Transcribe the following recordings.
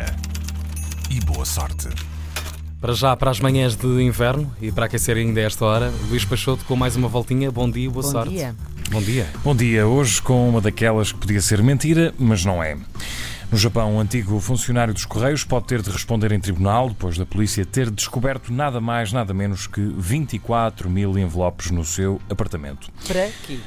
dia e boa sorte. Para já, para as manhãs de inverno e para aquecer ainda a esta hora, Luís Peixoto com mais uma voltinha. Bom dia, boa Bom sorte. dia. Bom dia. Bom dia, hoje com uma daquelas que podia ser mentira, mas não é. No Japão, um antigo funcionário dos Correios pode ter de responder em tribunal depois da polícia ter descoberto nada mais, nada menos que 24 mil envelopes no seu apartamento. Para quê?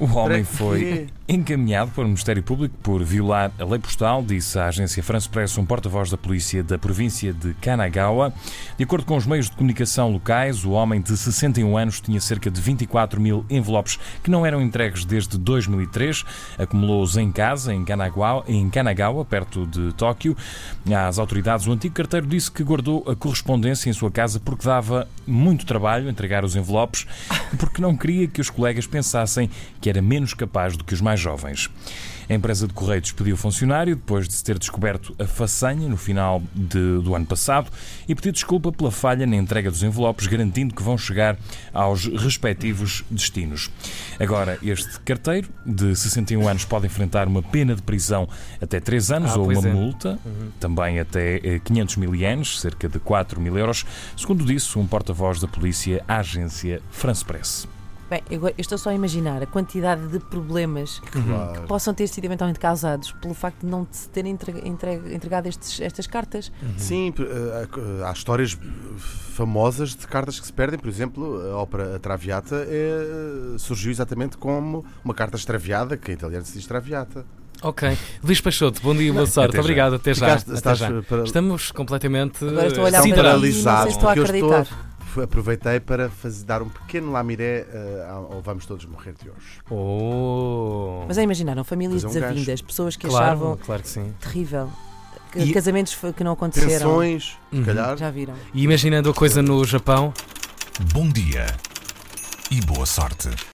O homem foi encaminhado para o Ministério Público por violar a lei postal, disse a agência France Press um porta-voz da polícia da província de Kanagawa. De acordo com os meios de comunicação locais, o homem de 61 anos tinha cerca de 24 mil envelopes que não eram entregues desde 2003. Acumulou-os em casa, em Kanagawa, em Kanagawa, perto de Tóquio. Às autoridades, o antigo carteiro disse que guardou a correspondência em sua casa porque dava muito trabalho entregar os envelopes e porque não queria que os colegas pensassem que era menos capaz do que os mais jovens. A empresa de Correio despediu o funcionário depois de se ter descoberto a façanha no final de- do ano passado e pediu desculpa pela falha na entrega dos envelopes, garantindo que vão chegar aos respectivos destinos. Agora, este carteiro de 61 anos pode enfrentar uma pena de prisão até 3 anos Ah, ou uma é. multa, também até eh, 500 mil ienes, cerca de 4 mil euros, segundo disse um porta-voz da polícia à agência France Press. Bem, eu, eu estou só a imaginar a quantidade de problemas que Claro. possam ter sido eventualmente causados pelo facto de não se terem entregue- entregue- entregado estes- estas cartas. Sim, p- eh, há histórias famosas de cartas que se perdem. Por exemplo, a ópera Traviata é, surgiu exatamente como uma carta extraviada, que em italiano se diz Traviata. Ok. Luís Peixoto, bom dia, boa sorte. Até já. Obrigado, até já. Ficaste- Até estás já. para- Estamos completamente Agora estou a eh, olhar para siderados. ti não sei se estou a porque eu acreditar. Aproveitei para fazer, dar um pequeno lamiré eh, ao Vamos Todos Morrer de hoje. Oh. Mas é imaginar, famílias um desavindas, pessoas que claro, achavam claro que sim. terrível, que- E- casamentos f- que não aconteceram. Tensões, Uhum. se calhar. Já viram? E imaginando a coisa no Japão, Bom dia e boa sorte.